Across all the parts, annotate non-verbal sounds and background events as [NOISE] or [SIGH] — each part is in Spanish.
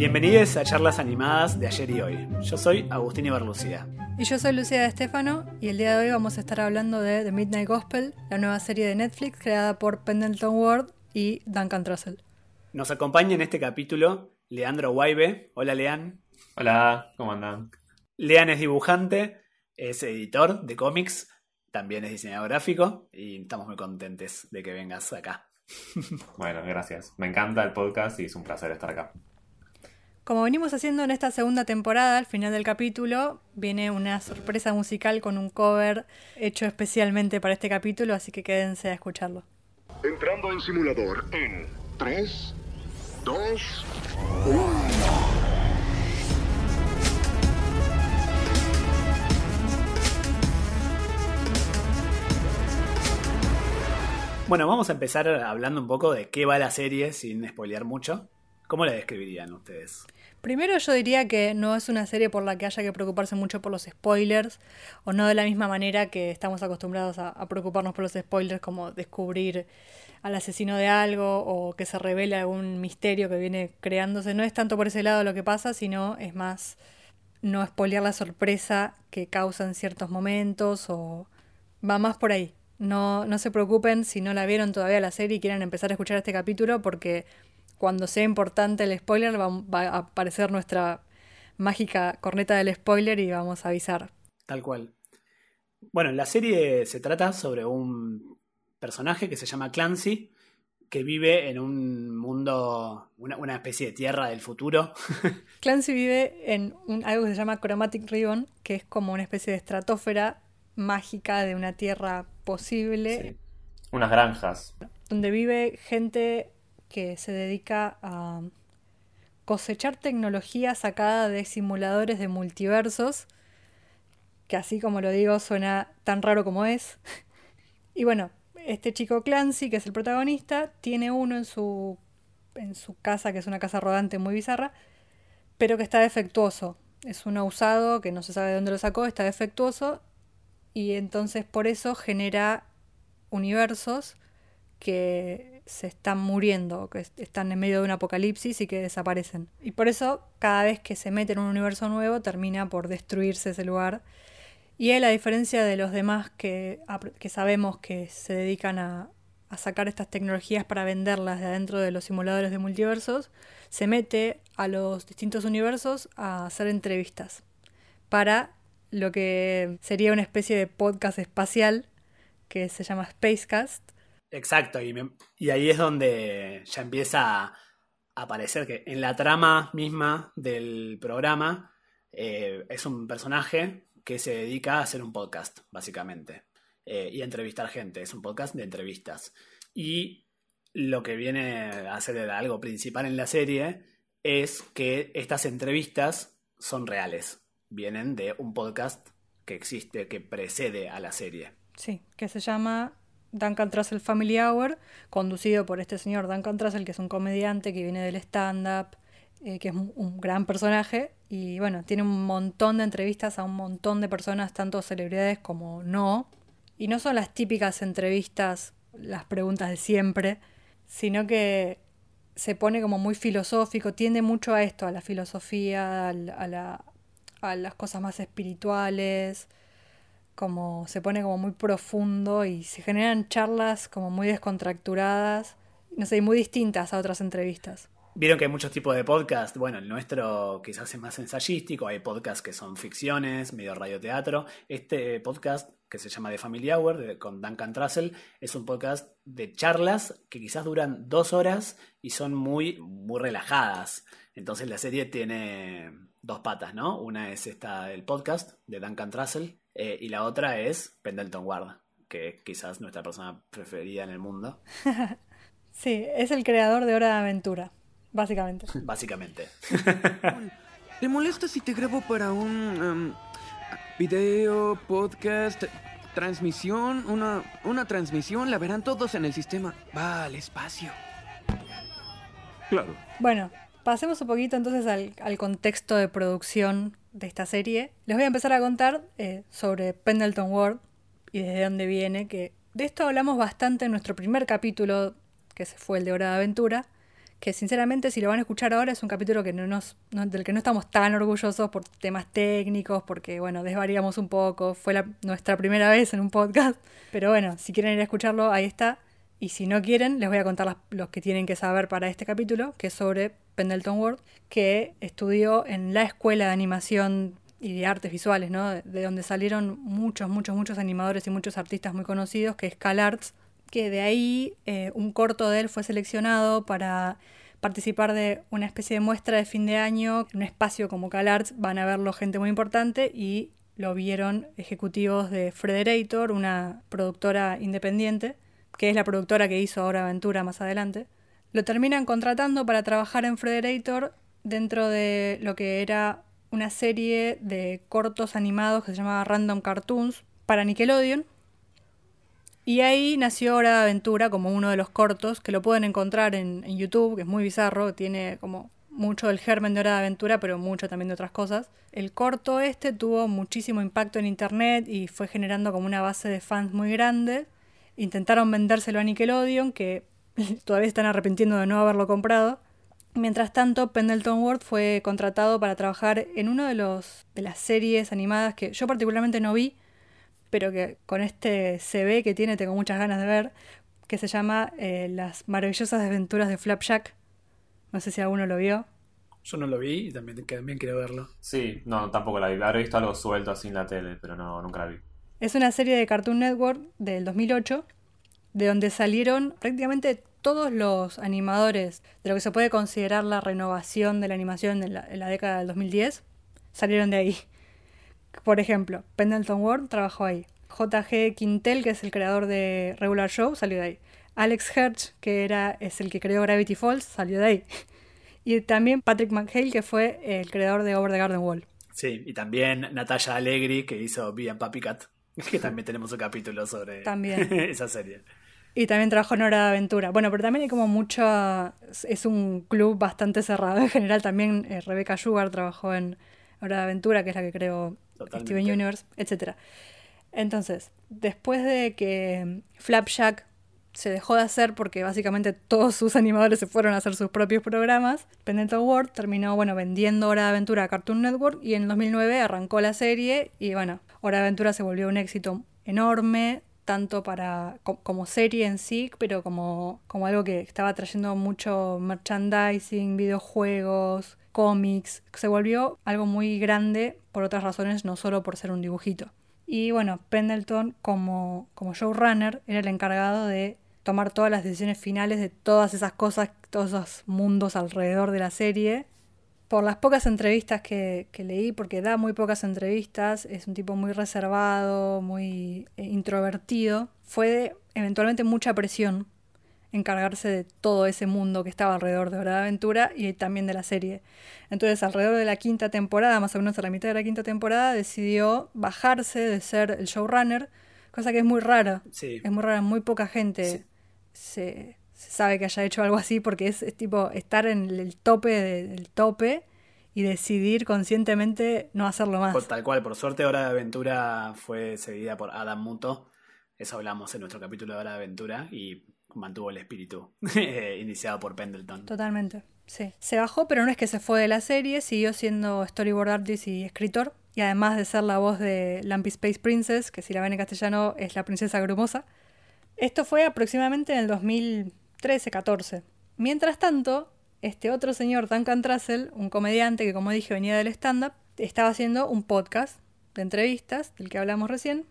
Bienvenidos a charlas animadas de ayer y hoy. Yo soy Agustín Ibarlucía. Y yo soy Lucía de Estefano y el día de hoy vamos a estar hablando de The Midnight Gospel, la nueva serie de Netflix creada por Pendleton Ward y Duncan Trussell. Nos acompaña en este capítulo Leandro Guaybe. Hola Lean. Hola, ¿cómo andan? Lean es dibujante, es editor de cómics, también es diseñador gráfico y estamos muy contentos de que vengas acá. [LAUGHS] Bueno, gracias. Me encanta el podcast y es un placer estar acá. Como venimos haciendo en esta segunda temporada, al final del capítulo viene una sorpresa musical con un cover hecho especialmente para este capítulo, así que quédense a escucharlo. Entrando en simulador en 3, 2, 1. Bueno, vamos a empezar hablando un poco de qué va la serie sin spoilear mucho. ¿Cómo la describirían ustedes? Primero yo diría que no es una serie por la que haya que preocuparse mucho por los spoilers, o no de la misma manera que estamos acostumbrados a, preocuparnos por los spoilers como descubrir al asesino de algo o que se revele algún misterio que viene creándose. No es tanto por ese lado lo que pasa, sino es más no spoilear la sorpresa que causan ciertos momentos o va más por ahí. No, no se preocupen si no la vieron todavía la serie y quieren empezar a escuchar este capítulo porque cuando sea importante el spoiler, va, a aparecer nuestra mágica corneta del spoiler y vamos a avisar. Tal cual. Bueno, la serie se trata sobre un personaje que se llama Clancy, que vive en un mundo, una, especie de tierra del futuro. [LAUGHS] Clancy vive en un, algo que se llama Chromatic Ribbon, que es como una especie de estratosfera mágica de una tierra posible. Unas granjas. Donde vive gente que se dedica a cosechar tecnología sacada de simuladores de multiversos, que así como lo digo suena tan raro como es. [LAUGHS] Y bueno, este chico Clancy, que es el protagonista, tiene uno en su, en su casa, que es una casa rodante muy bizarra, pero que está defectuoso. Es uno usado, que no se sabe de dónde lo sacó, está defectuoso, y entonces por eso genera universos que se están muriendo, que están en medio de un apocalipsis y que desaparecen. Y por eso, cada vez que se mete en un universo nuevo, termina por destruirse ese lugar. Y él, a diferencia de los demás que, que sabemos que se dedican a, a sacar estas tecnologías para venderlas de adentro de los simuladores de multiversos, se mete a los distintos universos a hacer entrevistas para lo que sería una especie de podcast espacial que se llama Spacecast, Exacto, y, y ahí es donde ya empieza a aparecer que en la trama misma del programa eh, es un personaje que se dedica a hacer un podcast, básicamente, eh, y a entrevistar gente. Es un podcast de entrevistas. Y lo que viene a ser algo principal en la serie es que estas entrevistas son reales. Vienen de un podcast que existe, que precede a la serie. Sí, que se llama Duncan Trussell Family Hour, conducido por este señor Duncan Trussell, que es un comediante que viene del stand-up, eh, que es un, gran personaje. Y bueno, tiene un montón de entrevistas a un montón de personas, tanto celebridades como no. Y no son las típicas entrevistas, las preguntas de siempre, sino que se pone como muy filosófico, tiende mucho a esto, a la filosofía, a, la, las cosas más espirituales como se pone como muy profundo y se generan charlas como muy descontracturadas, no sé, muy distintas a otras entrevistas. Vieron que hay muchos tipos de podcast. Bueno, el nuestro quizás es más ensayístico. Hay podcasts que son ficciones, medio radioteatro. Este podcast, que se llama The Family Hour, con Duncan Trussell, es un podcast de charlas que quizás duran dos horas y son muy, muy relajadas. Entonces la serie tiene dos patas, ¿no? Una es esta, el podcast de Duncan Trussell, eh, y la otra es Pendleton Ward, que es quizás nuestra persona preferida en el mundo. [LAUGHS] sí, es el creador de Hora de Aventura, básicamente. [LAUGHS] básicamente. ¿Te molesta si te grabo para un em, video, podcast, transmisión? Una, una transmisión, la verán todos en el sistema. Va al espacio. Claro. Bueno, pasemos un poquito entonces al, contexto de producción de esta serie, les voy a empezar a contar eh, sobre Pendleton Ward y desde dónde viene, que De esto hablamos bastante en nuestro primer capítulo, que fue el de Hora de Aventura, que sinceramente si lo van a escuchar ahora es un capítulo que no nos, no- del que no estamos tan orgullosos por temas técnicos, porque bueno, desvariamos un poco, fue la- nuestra primera vez en un podcast, pero bueno, si quieren ir a escucharlo, ahí está. Y si no quieren, les voy a contar los que tienen que saber para este capítulo, que es sobre Pendleton Ward, que estudió en la escuela de animación y de artes visuales, ¿no? De, de donde salieron muchos, muchos, muchos animadores y muchos artistas muy conocidos, que es CalArts, que de ahí eh, un corto de él fue seleccionado para participar de una especie de muestra de fin de año, en un espacio como CalArts, van a verlo gente muy importante y lo vieron ejecutivos de Frederator, una productora independiente, que es la productora que hizo ahora Aventura más adelante. Lo terminan contratando para trabajar en Frederator dentro de lo que era una serie de cortos animados que se llamaba Random Cartoons para Nickelodeon. Y ahí nació Hora de Aventura como uno de los cortos, que lo pueden encontrar en, en YouTube, que es muy bizarro, tiene como mucho del germen de Hora de Aventura, pero mucho también de otras cosas. El corto este tuvo muchísimo impacto en internet y fue generando como una base de fans muy grande. Intentaron vendérselo a Nickelodeon, que [LAUGHS] todavía están arrepintiendo de no haberlo comprado. Mientras tanto, Pendleton Ward fue contratado para trabajar en una de, los, de las series animadas que yo particularmente no vi, pero que con este CV que tiene tengo muchas ganas de ver, que se llama eh, Las maravillosas aventuras de Flapjack. No sé si alguno lo vio. Yo no lo vi y también, también quiero verlo. Sí, no, tampoco la vi. Habré visto algo suelto así en la tele, pero no, nunca la vi. Es una serie de Cartoon Network del 2008, de donde salieron prácticamente todos los animadores de lo que se puede considerar la renovación de la animación en la, década del 2010, salieron de ahí. Por ejemplo, Pendleton Ward trabajó ahí. J.G. Quintel, que es el creador de Regular Show, salió de ahí. Alex Herch, que era, es el que creó Gravity Falls, salió de ahí. Y también Patrick McHale, que fue el creador de Over the Garden Wall. Sí, y también Natalia Allegri, que hizo Be and Cat, [LAUGHS] que también tenemos un capítulo sobre También. [LAUGHS] esa serie. Y también trabajó en Hora de Aventura. Bueno, pero también hay como mucha... Es un club bastante cerrado. En general también eh, Rebecca Sugar trabajó en Hora de Aventura, que es la que creó Totalmente. Steven Universe, etc. Entonces, después de que Flapjack se dejó de hacer porque básicamente todos sus animadores se fueron a hacer sus propios programas, Pendleton Ward terminó, bueno, vendiendo Hora de Aventura a Cartoon Network y en 2009 arrancó la serie y, bueno, Hora de Aventura se volvió un éxito enorme, tanto para co- como serie en sí, pero como, como algo que estaba trayendo mucho merchandising, videojuegos, cómics. Se volvió algo muy grande por otras razones, no solo por ser un dibujito. Y bueno, Pendleton como, como showrunner era el encargado de tomar todas las decisiones finales de todas esas cosas, todos esos mundos alrededor de la serie. Por las pocas entrevistas que, que leí, porque da muy pocas entrevistas, es un tipo muy reservado, muy eh, introvertido, fue eventualmente mucha presión encargarse de todo ese mundo que estaba alrededor de Hora de Aventura y también de la serie. Entonces, alrededor de la quinta temporada, más o menos a la mitad de la quinta temporada, decidió bajarse de ser el showrunner, cosa que es muy rara. Sí. Es muy rara, muy poca gente Sí. se, se sabe que haya hecho algo así porque es, es tipo estar en el tope de- del tope y decidir conscientemente no hacerlo más. Por tal cual, por suerte Hora de Aventura fue seguida por Adam Muto. Eso hablamos en nuestro capítulo de Hora de Aventura y mantuvo el espíritu [LAUGHS] eh, iniciado por Pendleton. Totalmente, sí. Se bajó, pero no es que se fue de la serie, siguió siendo storyboard artist y escritor. Y además de ser la voz de Lampy Space Princess, que si la ven en castellano es la princesa grumosa. Esto fue aproximadamente en el 2013-14. Mientras tanto, este otro señor, Duncan Trussell, un comediante que como dije venía del stand-up, estaba haciendo un podcast de entrevistas, del que hablamos recién.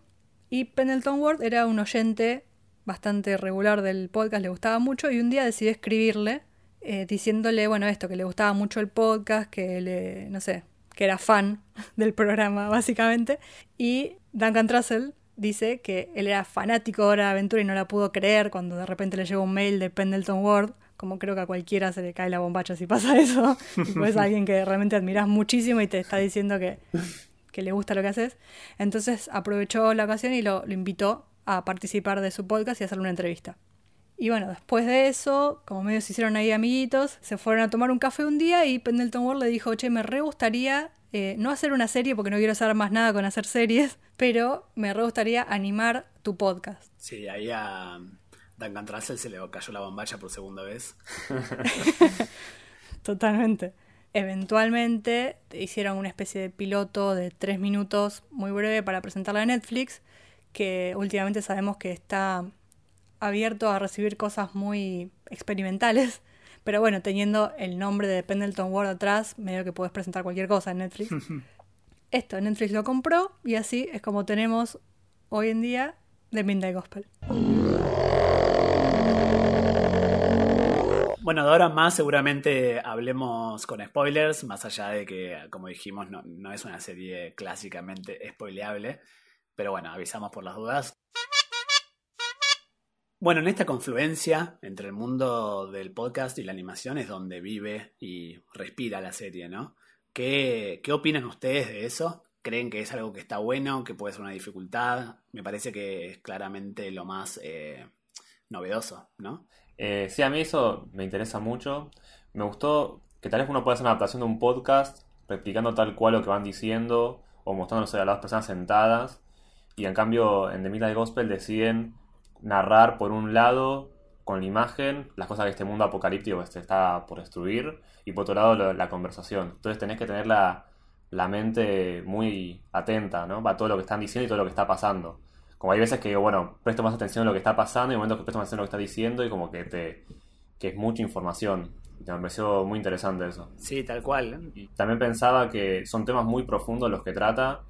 Y Pendleton Ward era un oyente bastante regular del podcast, le gustaba mucho, y un día decidió escribirle eh, diciéndole, bueno, esto, que le gustaba mucho el podcast, que le, no sé, que era fan [LAUGHS] del programa, básicamente. Y Duncan Trussell dice que él era fanático de Hora de Aventura y no la pudo creer cuando de repente le llegó un mail de Pendleton Ward, como creo que a cualquiera se le cae la bombacha si pasa [LAUGHS] eso. Tipo, es alguien que realmente admiras muchísimo y te está diciendo que, que le gusta lo que haces. Entonces aprovechó la ocasión y lo, lo invitó a participar de su podcast y hacerle una entrevista. Y bueno, después de eso, como medio se hicieron ahí amiguitos, se fueron a tomar un café un día y Pendleton Ward le dijo, che, me re gustaría eh, no hacer una serie porque no quiero hacer más nada con hacer series, [LAUGHS] pero me re gustaría animar tu podcast. Sí, ahí a Duncan Trussell se le cayó la bombacha por segunda vez. [LAUGHS] Totalmente. Eventualmente hicieron una especie de piloto de tres minutos muy breve para presentarla a Netflix, que últimamente sabemos que está abierto a recibir cosas muy experimentales. [LAUGHS] Pero bueno, teniendo el nombre de Pendleton Ward atrás, medio que puedes presentar cualquier cosa en Netflix. [LAUGHS] Esto, Netflix lo compró y así es como tenemos hoy en día The Midnight Gospel. Bueno, de ahora en más seguramente hablemos con spoilers, más allá de que, como dijimos, no, no es una serie clásicamente spoileable. Pero bueno, avisamos por las dudas. Bueno, en esta confluencia entre el mundo del podcast y la animación es donde vive y respira la serie, ¿no? ¿Qué, qué opinan ustedes de eso? ¿Creen que es algo que está bueno, que puede ser una dificultad? Me parece que es claramente lo más eh, novedoso, ¿no? Eh, sí, a mí eso me interesa mucho. Me gustó que tal vez uno pueda hacer una adaptación de un podcast replicando tal cual lo que van diciendo o mostrándose a las personas sentadas. Y en cambio, en The Midnight Gospel deciden narrar por un lado con la imagen las cosas que este mundo apocalíptico se está por destruir y por otro lado la, la conversación. Entonces tenés que tener la, la, mente muy atenta ¿no? a todo lo que están diciendo y todo lo que está pasando. Como hay veces que, bueno, presto más atención a lo que está pasando y hay momentos que presto más atención a lo que está diciendo y como que te que es mucha información. Y me pareció muy interesante eso. Sí, tal cual. También pensaba que son temas muy profundos los que trata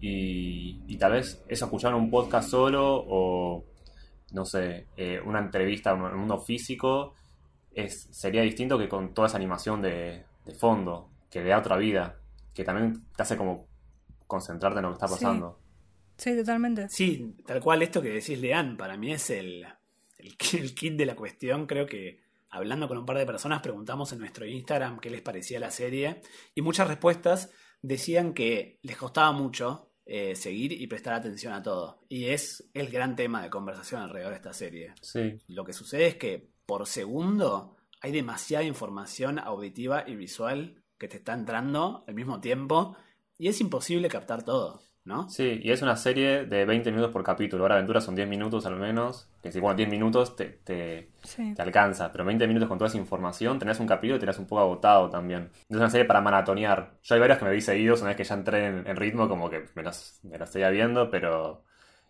y, y tal vez eso escuchar un podcast solo o no sé, eh, una entrevista en el mundo físico, es, sería distinto que con toda esa animación de, de, fondo, que le da otra vida, que también te hace como concentrarte en lo que está pasando. Sí, sí totalmente. Sí, tal cual esto que decís, Lean, para mí es el, el, [LAUGHS] el kit de la cuestión. Creo que hablando con un par de personas preguntamos en nuestro Instagram qué les parecía la serie y muchas respuestas decían que les costaba mucho eh, seguir y prestar atención a todo. Y es el gran tema de conversación alrededor de esta serie. Sí. Lo que sucede es que por segundo hay demasiada información auditiva y visual que te está entrando al mismo tiempo y es imposible captar todo. ¿No? Sí, y es una serie de 20 minutos por capítulo. Ahora Aventura son 10 minutos al menos. Que si bueno, 10 minutos te, te, Sí. te alcanza. Pero 20 minutos con toda esa información, tenés un capítulo y tenés un poco agotado también. Es una serie para maratonear. Yo hay varias que me vi seguidos, una vez que ya entré en, en ritmo, como que me las, me las seguía viendo, pero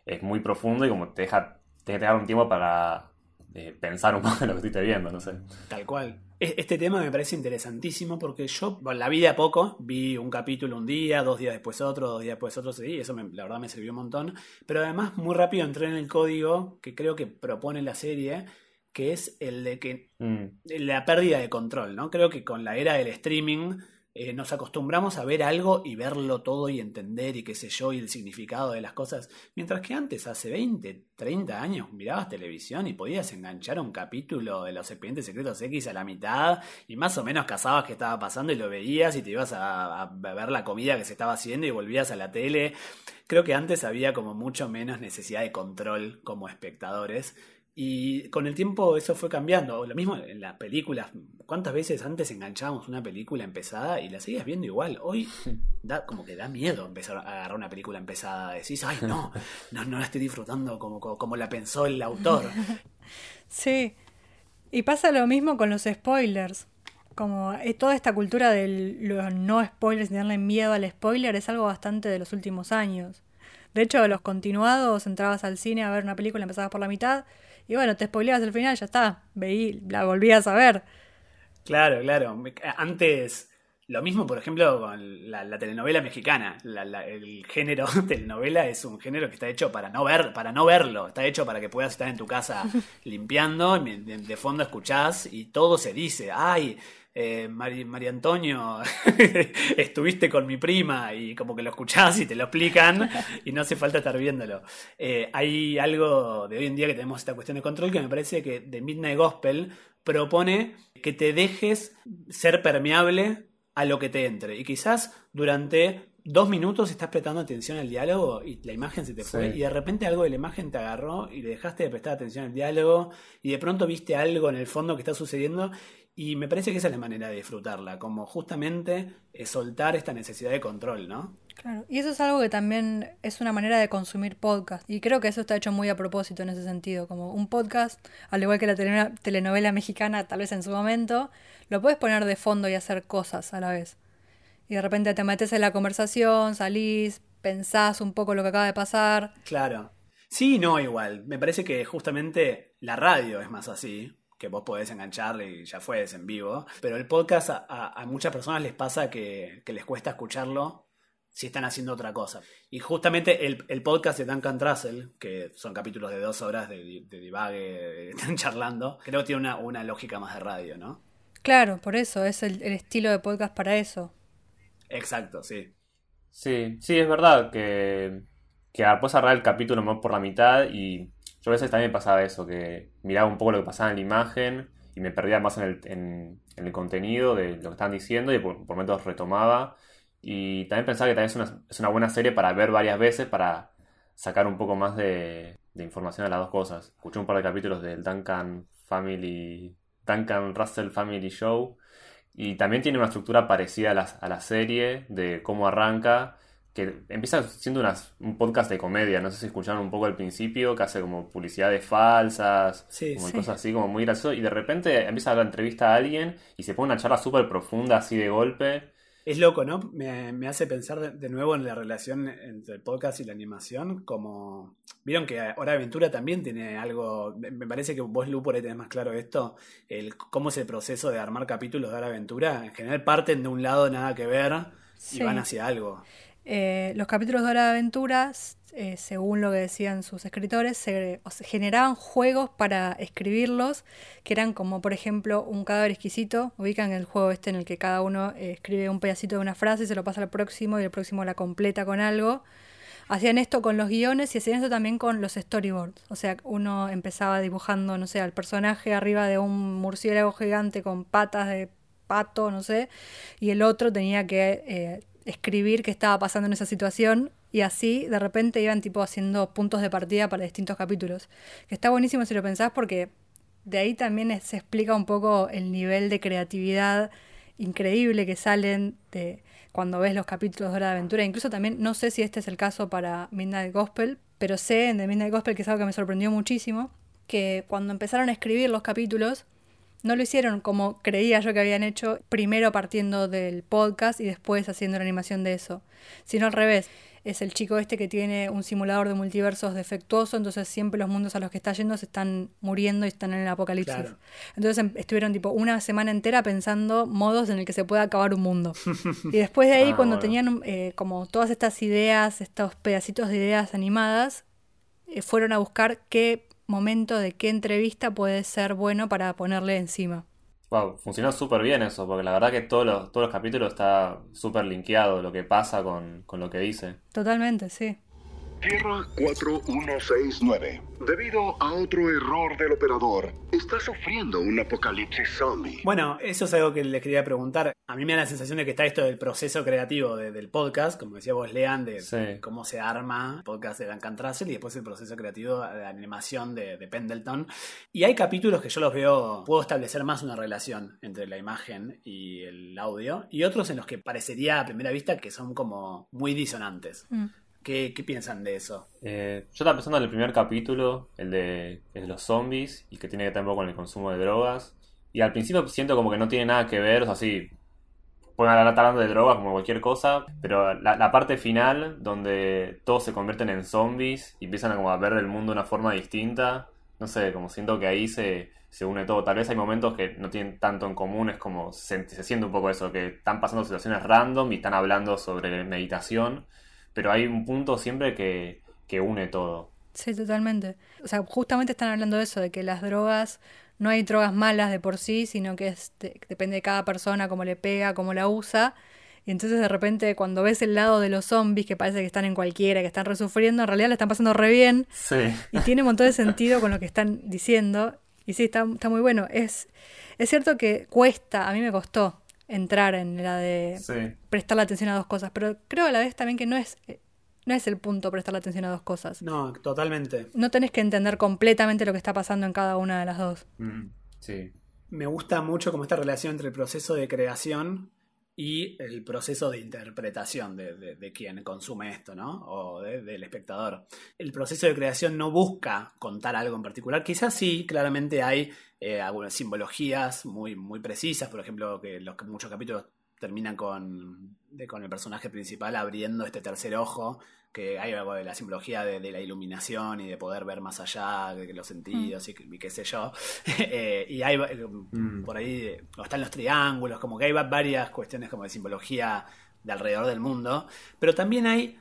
es muy profundo y como te deja, te deja un tiempo para eh, pensar un poco en lo que estuviste viendo, no sé. Tal cual. E- Este tema me parece interesantísimo porque yo bueno, la vi de a poco, vi un capítulo un día, dos días después otro, dos días después otro, y eso me- la verdad me sirvió un montón. Pero además muy rápido entré en el código que creo que propone la serie, que es el de que Mm, la pérdida de control, ¿no? Creo que con la era del streaming eh, nos acostumbramos a ver algo y verlo todo y entender y qué sé yo y el significado de las cosas, mientras que antes, hace 20, 30 años, mirabas televisión y podías enganchar un capítulo de los expedientes secretos X a la mitad y más o menos cazabas qué estaba pasando y lo veías y te ibas a, a ver la comida que se estaba haciendo y volvías a la tele. Creo que antes había como mucho menos necesidad de control como espectadores. Y con el tiempo eso fue cambiando. Lo mismo en las películas. ¿Cuántas veces antes enganchábamos una película empezada y la seguías viendo igual? Hoy [LAUGHS] da como que da miedo empezar a agarrar una película empezada. Decís, ay, no, [LAUGHS] no, no la estoy disfrutando como, como, como la pensó el autor. [LAUGHS] Sí. Y pasa lo mismo con los spoilers. Como eh, toda esta cultura de los no spoilers, de darle miedo al spoiler, es algo bastante de los últimos años. De hecho, los continuados, entrabas al cine a ver una película, empezabas por la mitad, y bueno, te spoileabas el final, ya está. Veí, la volvías a ver. Claro, claro. Me- Antes, lo mismo, por ejemplo, con la, la telenovela mexicana. La- la- el género [LAUGHS] telenovela es un género que está hecho para no ver, para no verlo. Está hecho para que puedas estar en tu casa [LAUGHS] limpiando, y de, de fondo escuchás y todo se dice. Ay, eh, Mari- María Antonio, [LAUGHS] estuviste con mi prima y como que lo escuchás y te lo explican y no hace falta estar viéndolo. Eh, hay algo de hoy en día que tenemos esta cuestión de control que me parece que The Midnight Gospel propone que te dejes ser permeable a lo que te entre. Y quizás durante dos minutos estás prestando atención al diálogo y la imagen se te fue. Sí. Y de repente algo de la imagen te agarró y le dejaste de prestar atención al diálogo. Y de pronto viste algo en el fondo que está sucediendo. Y me parece que esa es la manera de disfrutarla, como justamente es soltar esta necesidad de control, ¿no? Claro, y eso es algo que también es una manera de consumir podcast. Y creo que eso está hecho muy a propósito en ese sentido. Como un podcast, al igual que la tele- telenovela mexicana, tal vez en su momento, lo puedes poner de fondo y hacer cosas a la vez. Y de repente te metes en la conversación, salís, pensás un poco lo que acaba de pasar. Claro. Sí, no, igual. Me parece que justamente la radio es más así, que vos podés engancharle y ya fue, es en vivo. Pero el podcast a, a- a muchas personas les pasa que, que les cuesta escucharlo si están haciendo otra cosa. Y justamente el, el podcast de Duncan Trussell, que son capítulos de dos horas de, de divague, están [LAUGHS] charlando, creo que tiene una, una lógica más de radio, ¿no? Claro, por eso, es el, el estilo de podcast para eso. Exacto, sí. Sí, sí, es verdad que, que puedes agarrar el capítulo más por la mitad y yo a veces también pasaba eso, que miraba un poco lo que pasaba en la imagen y me perdía más en el, en, en el contenido de lo que estaban diciendo y por, por momentos retomaba. Y también pensaba que también es una, es una buena serie para ver varias veces para sacar un poco más de, de información a las dos cosas. Escuché un par de capítulos del Duncan Family, Duncan Russell Family Show y también tiene una estructura parecida a la, a la serie de cómo arranca, que empieza siendo unas- un podcast de comedia, no sé si escucharon un poco al principio, que hace como publicidades falsas, Sí, como sí. cosas así como muy gracioso, y de repente empieza a dar entrevista a alguien y se pone una charla súper profunda así de golpe. Es loco, ¿no? Me, me hace pensar de, de nuevo en la relación entre el podcast y la animación, como... Vieron que Hora de Aventura también tiene algo, me me parece que vos, Lu, por ahí tenés más claro esto, el cómo es el proceso de armar capítulos de Hora de Aventura. En general parten de un lado nada que ver y Sí. van hacia algo. Eh, los capítulos de Hora de Aventuras, eh, según lo que decían sus escritores, se, generaban juegos para escribirlos, que eran como, por ejemplo, un cadáver exquisito. Ubican el juego este en el que cada uno eh, escribe un pedacito de una frase y se lo pasa al próximo y el próximo la completa con algo. Hacían esto con los guiones y hacían esto también con los storyboards. O sea, uno empezaba dibujando, no sé, al personaje arriba de un murciélago gigante con patas de pato, no sé, y el otro tenía que escribir qué estaba pasando en esa situación y así de repente iban tipo haciendo puntos de partida para distintos capítulos. Que está buenísimo si lo pensás porque de ahí también se explica un poco el nivel de creatividad increíble que salen de cuando ves los capítulos de Hora de Aventura. Incluso también, no sé si este es el caso para Midnight Gospel, pero sé en The Midnight Gospel que es algo que me sorprendió muchísimo, que cuando empezaron a escribir los capítulos, no lo hicieron como creía yo que habían hecho, primero partiendo del podcast y después haciendo la animación de eso, sino al revés. Es el chico este que tiene un simulador de multiversos defectuoso, entonces siempre los mundos a los que está yendo se están muriendo y están en el apocalipsis. Claro. Entonces em- estuvieron tipo una semana entera pensando modos en el que se pueda acabar un mundo. [LAUGHS] y después de ahí, Ah, cuando bueno. tenían eh, como todas estas ideas, estos pedacitos de ideas animadas, eh, fueron a buscar qué momento de qué entrevista puede ser bueno para ponerle encima. Wow, funcionó súper bien eso, porque la verdad que todos los, todos los capítulos está súper linkeado lo que pasa con, con lo que dice. Totalmente, sí. Tierra 4169. Debido a otro error del operador, está sufriendo un apocalipsis zombie. Bueno, eso es algo que les quería preguntar. A mí me da la sensación de que está esto del proceso creativo de- del podcast, como decía vos, Lean, de Sí. cómo se arma el podcast de Duncan Trussell y después el proceso creativo de animación de, de Pendleton. Y hay capítulos que yo los veo, puedo establecer más una relación entre la imagen y el audio, y otros en los que parecería a primera vista que son como muy disonantes. Mm. ¿Qué, qué piensan de eso? Eh, yo estaba pensando en el primer capítulo, el de, los zombies, y que tiene que ver con el consumo de drogas. Y al principio siento como que no tiene nada que ver, o sea, sí, pueden hablar hablando de drogas como cualquier cosa, pero la, parte final, donde todos se convierten en zombies y empiezan a, como a ver el mundo de una forma distinta, no sé, como siento que ahí se, une todo. Tal vez hay momentos que no tienen tanto en común, es como se siente un poco eso, que están pasando situaciones random y están hablando sobre meditación, pero hay un punto siempre que, que une todo. Sí, totalmente. O sea, justamente están hablando de eso, de que las drogas, no hay drogas malas de por sí, sino que es de- depende de cada persona, cómo le pega, cómo la usa. Y entonces de repente cuando ves el lado de los zombies, que parece que están en cualquiera, que están resufriendo, en realidad le están pasando re bien. Sí. Y tiene un montón de sentido con lo que están diciendo. Y sí, está, está muy bueno. Es, es cierto que cuesta, a mí me costó entrar en la de Sí. prestar la atención a dos cosas, pero creo a la vez también que no es, eh, no es el punto prestar la atención a dos cosas. No, totalmente. No tenés que entender completamente lo que está pasando en cada una de las dos. Mm, sí. Me gusta mucho como esta relación entre el proceso de creación y el proceso de interpretación de, de- de quien consume esto, ¿no? O de- del espectador. El proceso de creación no busca contar algo en particular. Quizás sí, claramente hay eh, algunas simbologías muy, muy precisas, por ejemplo, que los muchos capítulos terminan con, de- con el personaje principal abriendo este tercer ojo, que hay algo de la simbología de, de la iluminación y de poder ver más allá de los sentidos y, y qué sé yo. [LAUGHS] Eh, y hay eh, Mm. por ahí, eh, o están los triángulos, como que hay va- varias cuestiones como de simbología de alrededor del mundo, pero también hay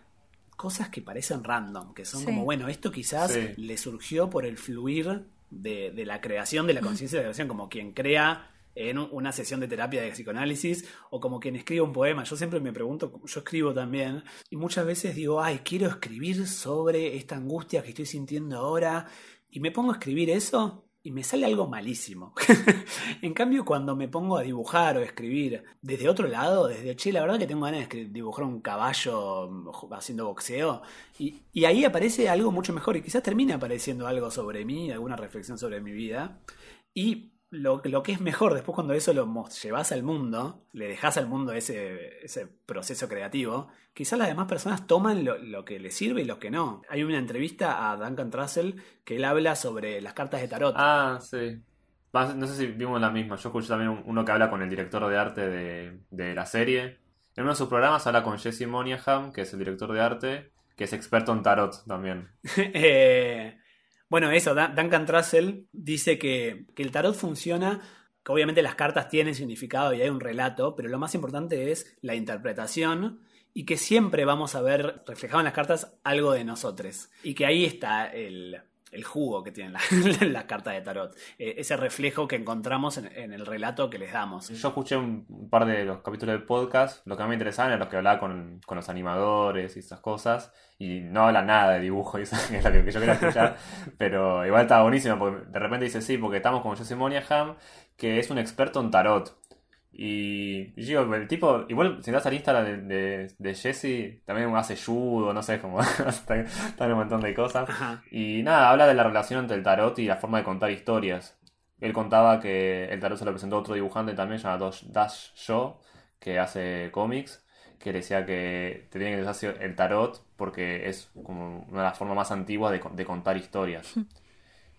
cosas que parecen random, que son Sí. como, bueno, esto quizás Sí. le surgió por el fluir de, de la creación, de la conciencia de la creación, como quien crea en un- una sesión de terapia de psicoanálisis o como quien escribe un poema. Yo siempre me pregunto, yo escribo también, y muchas veces digo, ay, quiero escribir sobre esta angustia que estoy sintiendo ahora, y me pongo a escribir eso y me sale algo malísimo. [LAUGHS] en cambio, cuando me pongo a dibujar o escribir desde otro lado, desde, che, la verdad que tengo ganas de dibujar un caballo mm, haciendo boxeo, y, y ahí aparece algo mucho mejor, y quizás termine apareciendo algo sobre mí, alguna reflexión sobre mi vida, y lo, lo que es mejor, después cuando eso lo llevas al mundo, le dejas al mundo ese, ese proceso creativo, quizás las demás personas toman lo, lo que les sirve y lo que no. Hay una entrevista a Duncan Trussell que él habla sobre las cartas de tarot. Ah, sí. No sé si vimos la misma. Yo escuché también un- uno que habla con el director de arte de, de la serie. En uno de sus programas habla con Jesse Moniaham, que es el director de arte, que es experto en tarot también. [LAUGHS] Eh, bueno, eso, Duncan Trussell dice que, que el tarot funciona, que obviamente las cartas tienen significado y hay un relato, pero lo más importante es la interpretación y que siempre vamos a ver reflejado en las cartas algo de nosotros. Y que ahí está el, el jugo que tienen la- [LAUGHS] las cartas de tarot, eh, ese reflejo que encontramos en, en el relato que les damos. Yo escuché un par de los capítulos del podcast. Lo que más me interesaban eran los que hablaba con, con los animadores y esas cosas. Y no habla nada de dibujo, y [LAUGHS] eso es lo que yo quería escuchar. [LAUGHS] Pero igual estaba buenísimo, porque de repente dice sí, porque estamos con Jesse Moniaham, que es un experto en tarot. Y digo, el tipo, igual si das al Instagram de, de, de Jesse, también hace judo, no sé, como [LAUGHS] está, está en un montón de cosas. Ajá. Y nada, habla de la relación entre el tarot y la forma de contar historias. Él contaba que el tarot se lo presentó otro dibujante también, llamado Dash- Shaw, que hace cómics, que decía que te tiene que interesar el tarot porque es como una de las formas más antiguas de contar historias. [LAUGHS]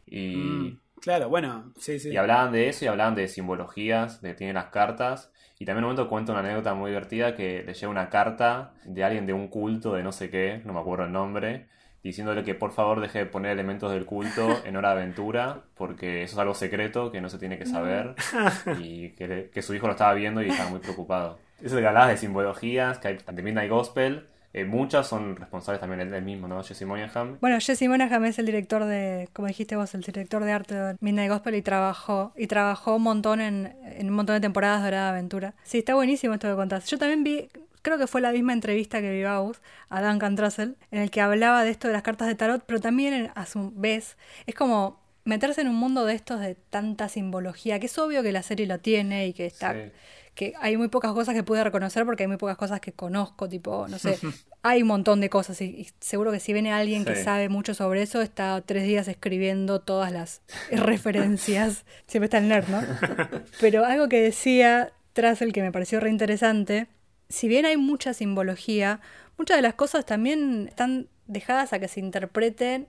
Y, Mm, claro, bueno, sí, sí. y hablaban de eso y hablaban de simbologías, de tiene las cartas. Y también en un momento cuenta una anécdota muy divertida que le llega una carta de alguien de un culto de no sé qué, no me acuerdo el nombre, diciéndole que por favor deje de poner elementos del culto en Hora de Aventura, porque eso es algo secreto que no se tiene que saber [LAUGHS] y que, que su hijo lo estaba viendo y estaba muy preocupado. Eso que hablabas de simbologías, que hay de Midnight Gospel, eh, muchas son responsables también él mismo, ¿no? Jesse Moniaham. Bueno, Jesse Monaghan es el director de, como dijiste vos, el director de arte de Midnight Gospel y trabajó, y trabajó un montón en, en un montón de temporadas de Dorada Aventura. Sí, está buenísimo esto que contás. Yo también vi, creo que fue la misma entrevista que vi a vos, a Duncan Trussell, en el que hablaba de esto de las cartas de tarot, pero también a su vez es como meterse en un mundo de estos de tanta simbología, que es obvio que la serie lo tiene y que está Sí. Que hay muy pocas cosas que pude reconocer porque hay muy pocas cosas que conozco, tipo, no sé, [LAUGHS] hay un montón de cosas y, y seguro que si viene alguien que sabe mucho sobre eso, está tres días escribiendo todas las [LAUGHS] referencias, siempre está el nerd, ¿no? [LAUGHS] Pero algo que decía Trussell que me pareció re interesante, si bien hay mucha simbología, muchas de las cosas también están dejadas a que se interpreten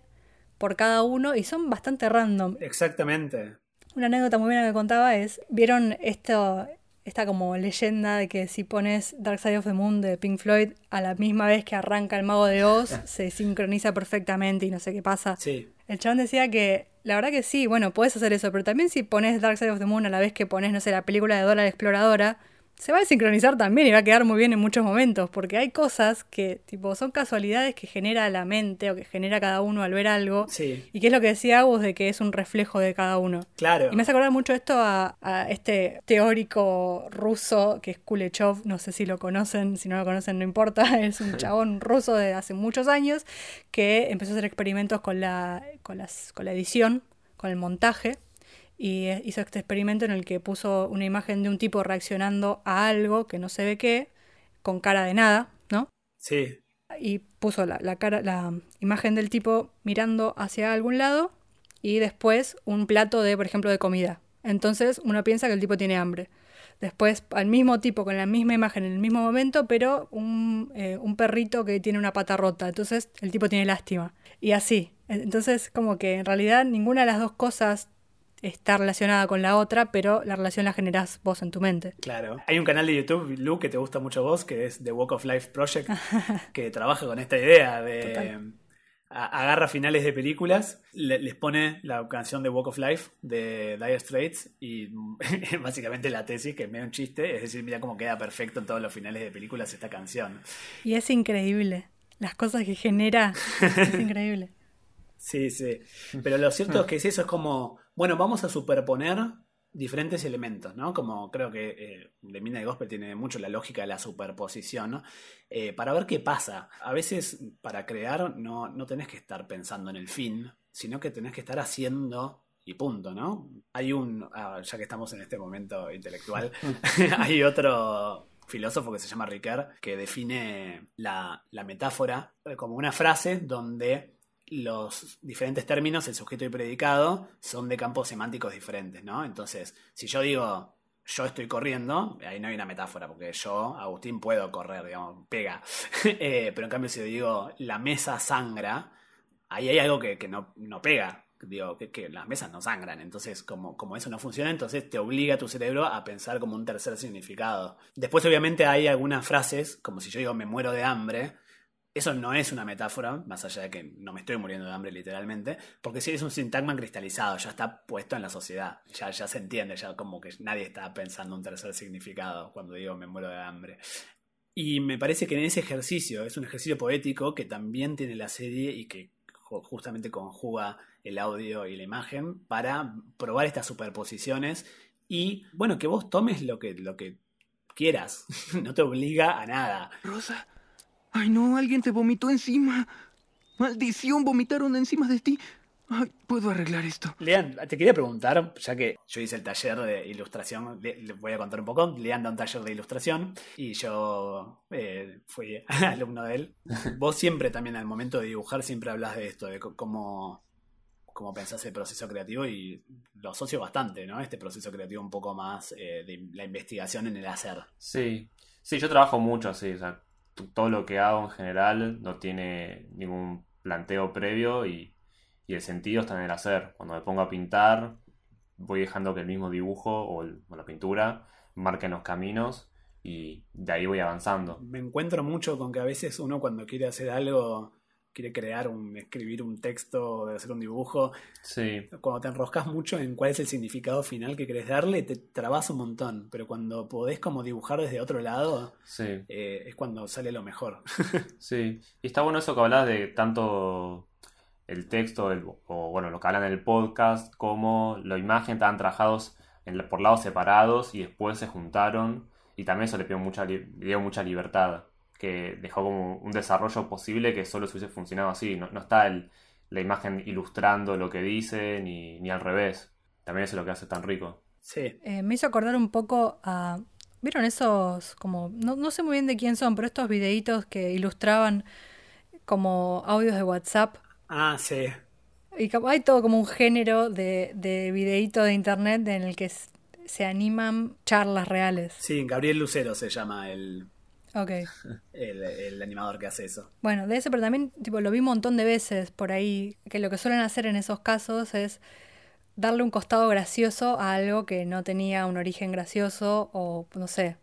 por cada uno y son bastante random. Exactamente. Una anécdota muy buena que contaba es, ¿vieron esto, esta como leyenda de que si pones Dark Side of the Moon de Pink Floyd a la misma vez que arranca el Mago de Oz, [LAUGHS] se sincroniza perfectamente y no sé qué pasa? Sí. El chabón decía que, la verdad que sí, bueno, puedes hacer eso, pero también si pones Dark Side of the Moon a la vez que pones, no sé, la película de Dora la Exploradora, se va a sincronizar también y va a quedar muy bien en muchos momentos, porque hay cosas que, tipo, son casualidades que genera la mente o que genera cada uno al ver algo, Sí. y que es lo que decía Agus de que es un reflejo de cada uno. Claro. Y me hace acordar mucho esto a, a este teórico ruso que es Kulechov, no sé si lo conocen, si no lo conocen no importa, [LAUGHS] es un [LAUGHS] chabón ruso de hace muchos años que empezó a hacer experimentos con la, con las, con la edición, con el montaje, y hizo este experimento en el que puso una imagen de un tipo reaccionando a algo que no se ve qué, con cara de nada, ¿no? Sí. Y puso la, la cara, la imagen del tipo mirando hacia algún lado y después un plato de, por ejemplo, de comida. Entonces uno piensa que el tipo tiene hambre. Después al mismo tipo, con la misma imagen en el mismo momento, pero un, eh, un perrito que tiene una pata rota. Entonces el tipo tiene lástima. Y así. Entonces como que en realidad ninguna de las dos cosas está relacionada con la otra, pero la relación la generás vos en tu mente. Claro. Hay un canal de YouTube, Lu, que te gusta mucho vos, que es The Walk of Life Project, [LAUGHS] que trabaja con esta idea de... Total. agarra finales de películas, le- les pone la canción de Walk of Life de Dire Straits y [LAUGHS] básicamente la tesis, que es medio un chiste, es decir, mira cómo queda perfecto en todos los finales de películas esta canción. Y es increíble. Las cosas que genera es [LAUGHS] increíble. Sí, sí. Pero lo cierto es que es eso, es como, bueno, vamos a superponer diferentes elementos, ¿no? Como creo que eh, The Midnight Gospel tiene mucho la lógica de la superposición, ¿no? Eh, para ver qué pasa. A veces para crear no, no tenés que estar pensando en el fin, sino que tenés que estar haciendo y punto, ¿no? Hay un, ah, ya que estamos en este momento intelectual, [LAUGHS] [LAUGHS] hay otro filósofo que se llama Ricard que define la, la metáfora eh, como una frase donde los diferentes términos, el sujeto y predicado, son de campos semánticos diferentes, ¿no? Entonces, si yo digo yo estoy corriendo, ahí no hay una metáfora, porque yo, Agustín, puedo correr, digamos, pega. [LAUGHS] Eh, pero en cambio, si digo la mesa sangra, ahí hay algo que, que no, no pega. Digo, que, que las mesas no sangran. Entonces, como, como eso no funciona, entonces te obliga a tu cerebro a pensar como un tercer significado. Después, obviamente, hay algunas frases, como si yo digo me muero de hambre, eso no es una metáfora, más allá de que no me estoy muriendo de hambre literalmente, porque sí es un sintagma cristalizado, ya está puesto en la sociedad, ya, ya se entiende, ya como que nadie está pensando un tercer significado cuando digo me muero de hambre. Y me parece que en ese ejercicio, es un ejercicio poético que también tiene la serie y que ju- justamente conjuga el audio y la imagen para probar estas superposiciones y bueno, que vos tomes lo que, lo que quieras, [LAUGHS] no te obliga a nada. Rosa. Ay, no, alguien te vomitó encima. Maldición, vomitaron encima de ti. Ay, puedo arreglar esto. Lean, te quería preguntar, ya que yo hice el taller de ilustración, le, le voy a contar un poco. Lean da un taller de ilustración y yo eh, fui [LAUGHS] alumno de él. Vos siempre también al momento de dibujar siempre hablas de esto, de cómo, cómo pensás el proceso creativo y lo asocio bastante, ¿no? Este proceso creativo un poco más eh, de la investigación en el hacer. Sí, sí, yo trabajo mucho así, o sea, todo lo que hago en general no tiene ningún planteo previo y, el sentido está en el hacer. Cuando me pongo a pintar, voy dejando que el mismo dibujo o, o la pintura marquen los caminos y de ahí voy avanzando. Me encuentro mucho con que a veces uno cuando quiere hacer algo, quiere crear un, escribir un texto, hacer un dibujo, Sí, cuando te enroscas mucho en cuál es el significado final que querés darle, te trabas un montón. Pero cuando podés como dibujar desde otro lado, sí. eh, es cuando sale lo mejor. [LAUGHS] Sí, y está bueno eso que hablas de tanto el texto el- o bueno, lo que hablan en el podcast como la imagen estaban trabajados en por lados separados y después se juntaron y también eso le dio mucha, li- le dio mucha libertad, que dejó como un desarrollo posible que solo se hubiese funcionado así, no, no está el- la imagen ilustrando lo que dice ni, ni al revés, también eso es lo que hace tan rico. Sí, Eh, me hizo acordar un poco a... ¿Vieron esos como... No, no sé muy bien de quién son, pero estos videitos que ilustraban como audios de WhatsApp? ah, sí. Y hay todo como un género de, de videíto de internet en el que se animan charlas reales. Sí, Gabriel Lucero se llama el, Ok. [LAUGHS] el, el animador que hace eso. Bueno, de ese, pero también tipo, lo vi un montón de veces por ahí, que lo que suelen hacer en esos casos es darle un costado gracioso a algo que no tenía un origen gracioso o no sé.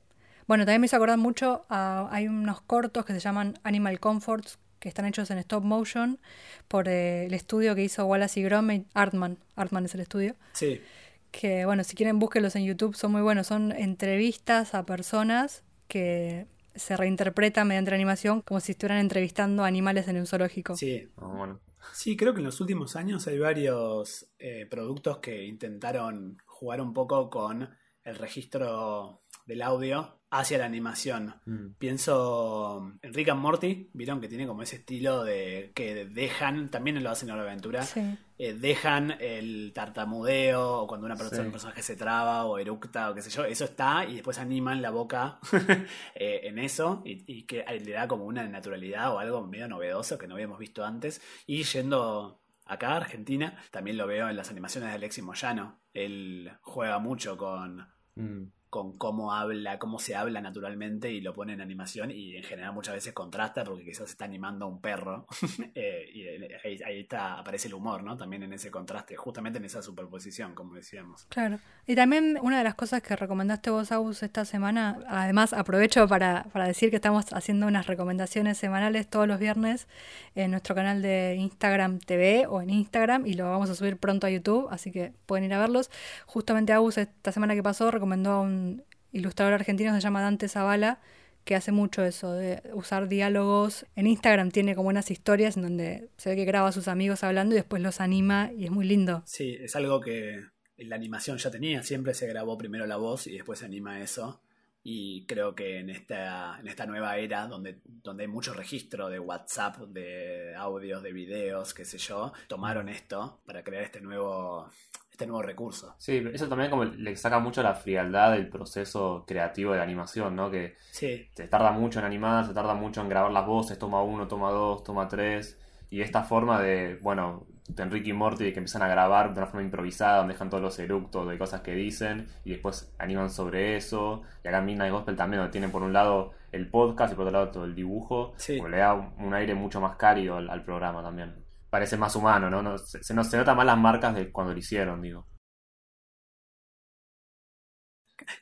Bueno, también me hizo acordar mucho a, hay unos cortos que se llaman Animal Comforts, que están hechos en stop motion por eh, el estudio que hizo Wallace y Gromit, Artman, Artman es el estudio, Sí, que bueno, si quieren búsquenlos en YouTube, son muy buenos, son entrevistas a personas que se reinterpretan mediante la animación como si estuvieran entrevistando animales en un zoológico. sí. Ah, bueno. Sí, creo que en los últimos años hay varios eh, productos que intentaron jugar un poco con el registro del audio. Hacia la animación. Mm. Pienso en Rick and Morty, vieron que tiene como ese estilo de que dejan, también lo hacen en la aventura, Sí. eh, dejan el tartamudeo o cuando una persona, Sí. un personaje se traba o eructa o qué sé yo, eso está y después animan la boca [LAUGHS] eh, en eso y, y que le da como una naturalidad o algo medio novedoso que no habíamos visto antes. Y yendo acá a Argentina, también lo veo en las animaciones de Alexis Moyano. Él juega mucho con Mm. Con cómo habla, cómo se habla naturalmente y lo pone en animación y en general muchas veces contrasta porque quizás está animando a un perro [LAUGHS] Eh, y eh, ahí, ahí está, aparece el humor, ¿no? También en ese contraste, justamente en esa superposición, como decíamos. Claro. Y también una de las cosas que recomendaste vos, Agus, esta semana, además aprovecho para, para decir que estamos haciendo unas recomendaciones semanales todos los viernes en nuestro canal de Instagram TV o en Instagram y lo vamos a subir pronto a YouTube, así que pueden ir a verlos. Justamente Agus esta semana que pasó recomendó a un ilustrador argentino se llama Dante Zavala que hace mucho eso de usar diálogos. En Instagram tiene como unas historias en donde se ve que graba a sus amigos hablando y después los anima y es muy lindo. Sí, es algo que la animación ya tenía, siempre se grabó primero la voz y después se anima eso. Y creo que en esta, en esta nueva era, donde, donde hay mucho registro de WhatsApp, de audios, de videos, qué sé yo, tomaron esto para crear este nuevo, este nuevo recurso. Sí, eso también como le saca mucho la frialdad del proceso creativo de la animación, ¿no? Que Sí, se tarda mucho en animar, se tarda mucho en grabar las voces, toma uno, toma dos, toma tres. Y esta forma de, bueno, de Enrique y Morty que empiezan a grabar de una forma improvisada, donde dejan todos los eructos de cosas que dicen y después animan sobre eso. Y acá Midnight Gospel también, donde tienen por un lado el podcast y por otro lado todo el dibujo, Sí. como le da un, aire mucho más cálido al, al programa también. Parece más humano, ¿no? no se, se, no- se nota más las marcas de cuando lo hicieron, digo.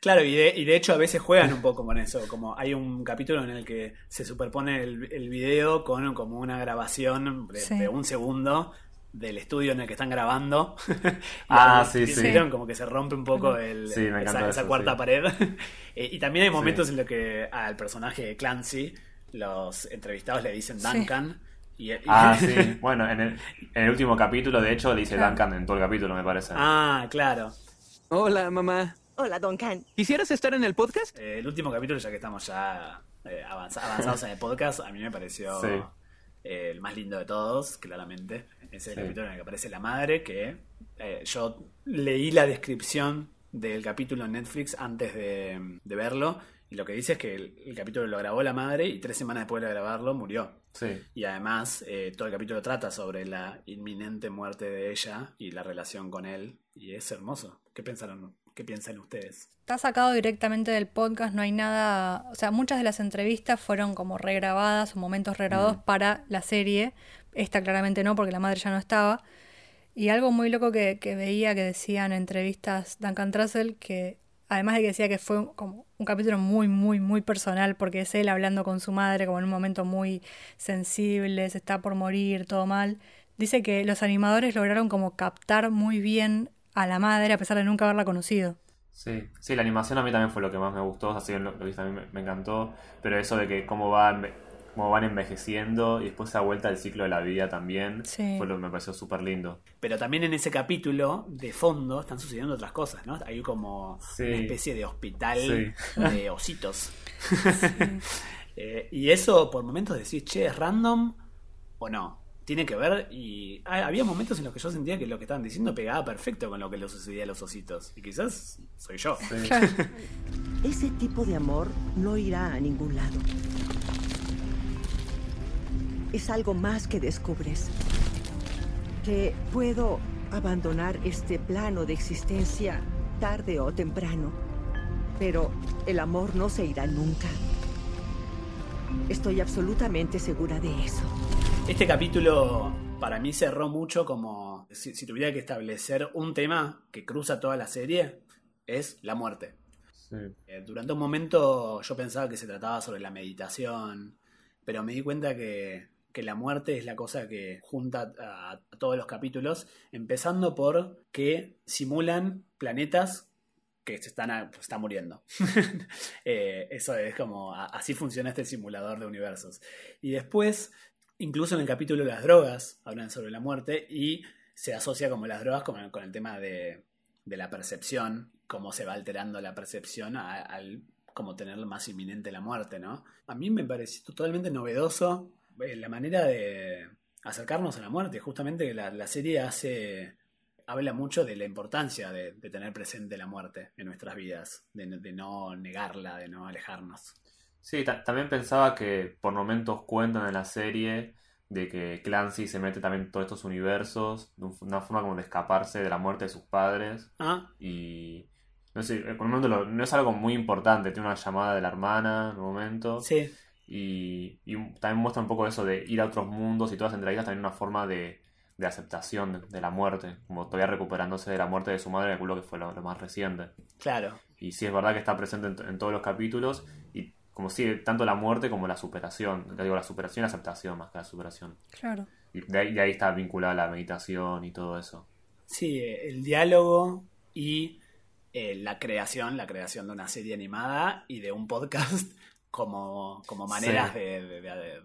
Claro, y de, y de hecho a veces juegan un poco con eso, como hay un capítulo en el que se superpone el, el video con como una grabación de, Sí. de un segundo del estudio en el que están grabando. Y [LAUGHS] Ah, sí, sí. Como que se rompe un poco el, Sí, me esa, cuarta sí. pared. [LAUGHS] Eh, y también hay Sí. momentos en los que al personaje de Clancy los entrevistados le dicen Sí. Duncan. Y, y- Ah, [LAUGHS] sí. Bueno, en el, en el último capítulo, de hecho, le dice. Duncan en todo el capítulo, me parece. Ah, claro. Hola, mamá. Hola, Duncan. ¿Quisieras estar en el podcast? Eh, el último capítulo, ya que estamos ya eh, avanza- avanzados en el podcast, a mí me pareció Sí. Eh, el más lindo de todos, claramente. Es el Sí. capítulo en el que aparece la madre, que eh, yo leí la descripción del capítulo en Netflix antes de, de verlo, y lo que dice es que el, el capítulo lo grabó la madre y tres semanas después de grabarlo murió. Sí. Y además eh, todo el capítulo trata sobre la inminente muerte de ella y la relación con él, y es hermoso. ¿Qué pensaron? ¿Qué piensan ustedes? Está sacado directamente del podcast, no hay nada, o sea, muchas de las entrevistas fueron como regrabadas o momentos regrabados para la serie, esta claramente no porque la madre ya no estaba. Y algo muy loco que, que veía que decían en entrevistas Duncan Trussell, que además de que decía que fue como un capítulo muy, muy, muy personal, porque es él hablando con su madre como en un momento muy sensible, se está por morir, todo mal, dice que los animadores lograron como captar muy bien a la madre a pesar de nunca haberla conocido. Sí, sí, la animación a mí también fue lo que más me gustó, así lo, lo que mí me, me encantó, pero eso de que cómo van, cómo van envejeciendo y después esa vuelta del ciclo de la vida también, Sí. fue lo que me pareció súper lindo. Pero también en ese capítulo, de fondo, están sucediendo otras cosas, ¿no? Hay como Sí. una especie de hospital Sí. de ositos. [LAUGHS] [LAUGHS] Eh, y eso por momentos decís, che, ¿es random o no? Tiene que ver y ah, había momentos en los que yo sentía que lo que estaban diciendo pegaba perfecto con lo que le sucedía a los ositos. Y quizás soy yo. Sí. [LAUGHS] Ese tipo de amor no irá a ningún lado. Es algo más que descubres. Que puedo abandonar este plano de existencia tarde o temprano. Pero el amor no se irá nunca. Estoy absolutamente segura de eso. Este capítulo para mí cerró mucho como si, si tuviera que establecer un tema que cruza toda la serie, es la muerte. Sí. Eh, durante un momento yo pensaba que se trataba sobre la meditación, pero me di cuenta que, que la muerte es la cosa que junta a, a todos los capítulos, empezando por que simulan planetas que se están, a- están muriendo. [LAUGHS] Eh, eso es como, a- así funciona este simulador de universos. Y después, incluso en el capítulo las drogas, hablan sobre la muerte y se asocia como las drogas con el, tema de, la percepción, cómo se va alterando la percepción al como tener más inminente la muerte, ¿no? A mí me pareció totalmente novedoso eh, la manera de acercarnos a la muerte. Justamente la, la serie hace habla mucho de la importancia de, de tener presente la muerte en nuestras vidas, de, de no negarla, de no alejarnos. Sí, ta- también pensaba que por momentos cuentan en la serie de que Clancy se mete también en todos estos universos, de un- una forma como de escaparse de la muerte de sus padres. Ah, Y no sé, por un momento lo- no es algo muy importante, tiene una llamada de la hermana en un momento. sí, Y, y también muestra un poco eso de ir a otros mundos y todas entre ellas también una forma de, de aceptación de, de la muerte, como todavía recuperándose de la muerte de su madre, calculo que fue lo, lo más reciente. claro. Y sí es verdad que está presente en, en todos los capítulos y como sigue tanto la muerte como la superación, te digo la superación y la aceptación más que la superación. Claro. Y de ahí, de ahí está vinculada la meditación y todo eso. Sí, eh, el diálogo y eh, la creación, la creación de una serie animada y de un podcast [LAUGHS] como, como maneras Sí. de, de- de-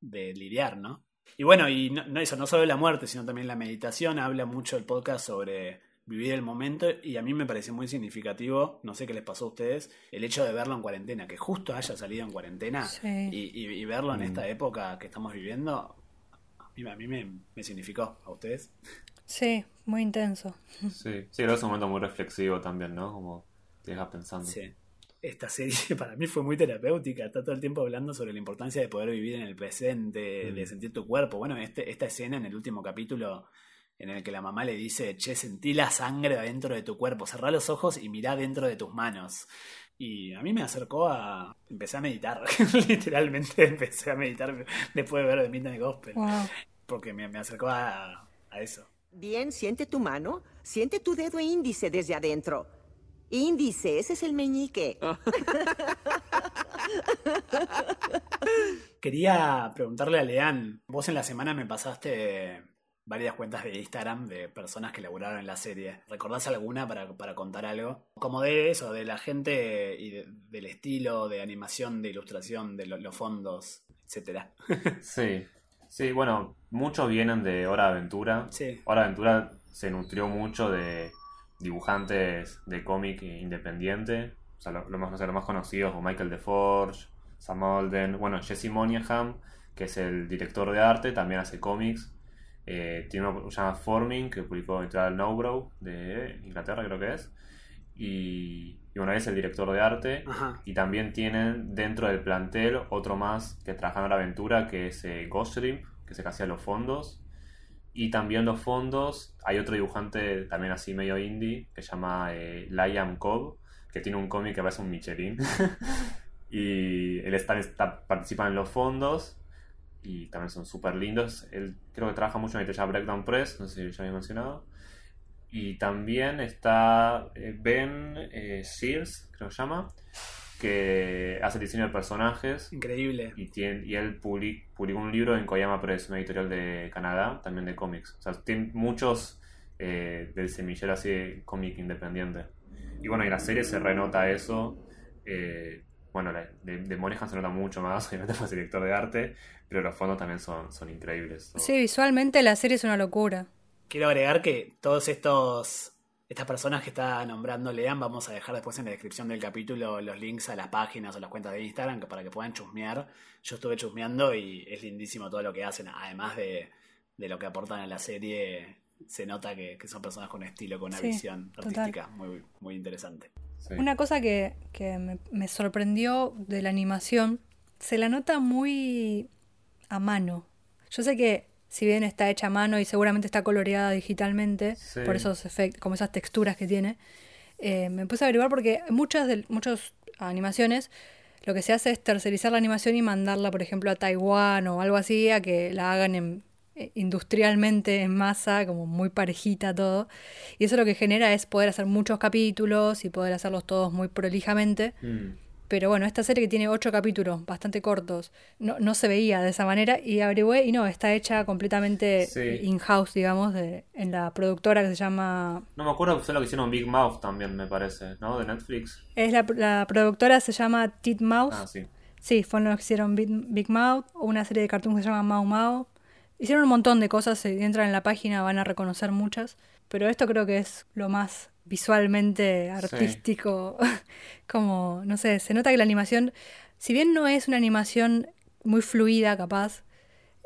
de lidiar, ¿no? Y bueno, y no, no eso, no solo la muerte, sino también la meditación. Habla mucho el podcast sobre vivir el momento y a mí me parece muy significativo, no sé qué les pasó a ustedes, el hecho de verlo en cuarentena, que justo haya salido en cuarentena Sí. y, y- y verlo en Mm. esta época que estamos viviendo, a mí, a mí me, me significó, ¿a ustedes? Sí, muy intenso. Sí, sí, creo que es un momento muy reflexivo también, ¿no? Como te deja pensando. Sí. Esta serie [LAUGHS] para mí fue muy terapéutica. Está todo el tiempo hablando sobre la importancia de poder vivir en el presente, Mm. de sentir tu cuerpo. Bueno, este, esta escena en el último capítulo en el que la mamá le dice, che, sentí la sangre adentro de tu cuerpo, cerrá los ojos y mirá dentro de tus manos. Y a mí me acercó a... Empecé a meditar, [LAUGHS] literalmente empecé a meditar después de ver The Midnight Gospel, Wow. porque me, me acercó a, a eso. Bien, siente tu mano. Siente tu dedo índice desde adentro. Índice, ese es el meñique. [LAUGHS] Quería preguntarle a Lean, vos en la semana me pasaste varias cuentas de Instagram de personas que laburaron en la serie. ¿Recordás alguna para, para contar algo? Como de eso, de la gente y de- del estilo, de animación, de ilustración, de lo- los fondos, etcétera. [LAUGHS] Sí, sí, bueno, muchos vienen de Hora de Aventura. Sí. Hora de Aventura se nutrió mucho de dibujantes de cómic independiente. O sea, lo, lo más, no sé, los más conocidos como Michael DeForge, Sam Alden, bueno, Jesse Monahan, que es el director de arte, también hace cómics. Eh, tiene uno que se llama Forming, que publicó Editorial Nobrow de Inglaterra, creo que es. Y, y bueno, él es el director de arte. Ajá. Y también tienen dentro del plantel otro más que trabaja en la aventura, que es eh, Ghost Shrimp, que se hacía los fondos. Y también los fondos, hay otro dibujante también así medio indie, que se llama eh, Liam Cobb, que tiene un cómic que parece un Michelin. [LAUGHS] y él está, está- participa en los fondos y también son súper lindos. Él creo que trabaja mucho en la Breakdown Press, no sé si ya había mencionado. Y también está eh, Ben eh, Sears, creo que se llama, que hace diseño de personajes Increíble. y, tiene, y él public- publicó un libro en Koyama Press, una editorial de Canadá, también de cómics. O sea, tiene muchos eh, del semillero así de cómic independiente. Y bueno, en la serie se renota eso. eh, bueno, de, de Monehan se nota mucho más, [LAUGHS] obviamente fue director de arte, pero los fondos también son, son increíbles. Sí, visualmente la serie es una locura. Quiero agregar que todos estos estas personas que está nombrando Lean, vamos a dejar después en la descripción del capítulo los links a las páginas o las cuentas de Instagram para que puedan chusmear. Yo estuve chusmeando y es lindísimo todo lo que hacen, además de, de lo que aportan a la serie. Se nota que, que son personas con estilo, con una Sí, visión total. artística muy, muy interesante. Sí. Una cosa que, que me, me sorprendió de la animación, se la nota muy a mano. Yo sé que si bien está hecha a mano y seguramente está coloreada digitalmente, Sí. por esos efectos, como esas texturas que tiene, eh, me puse a averiguar porque muchas de muchas animaciones lo que se hace es tercerizar la animación y mandarla, por ejemplo, a Taiwán o algo así, a que la hagan en- eh, industrialmente en masa, como muy parejita todo. Y eso lo que genera es poder hacer muchos capítulos y poder hacerlos todos muy prolijamente. Mm. Pero bueno, esta serie que tiene ocho capítulos, bastante cortos, no, no se veía de esa manera y averigüé y no, está hecha completamente Sí. in-house, digamos, de, en la productora que se llama... No me acuerdo que fue lo que hicieron Big Mouth también, me parece, ¿no? De Netflix. Es la, la productora se llama Titmouse. Ah, sí. Sí, fueron los que hicieron Big, Big Mouth, una serie de cartoons que se llama Mau Mau. Hicieron un montón de cosas, si entran en la página van a reconocer muchas, pero esto creo que es lo más visualmente artístico, [LAUGHS] como, no sé, se nota que la animación, si bien no es una animación muy fluida, capaz,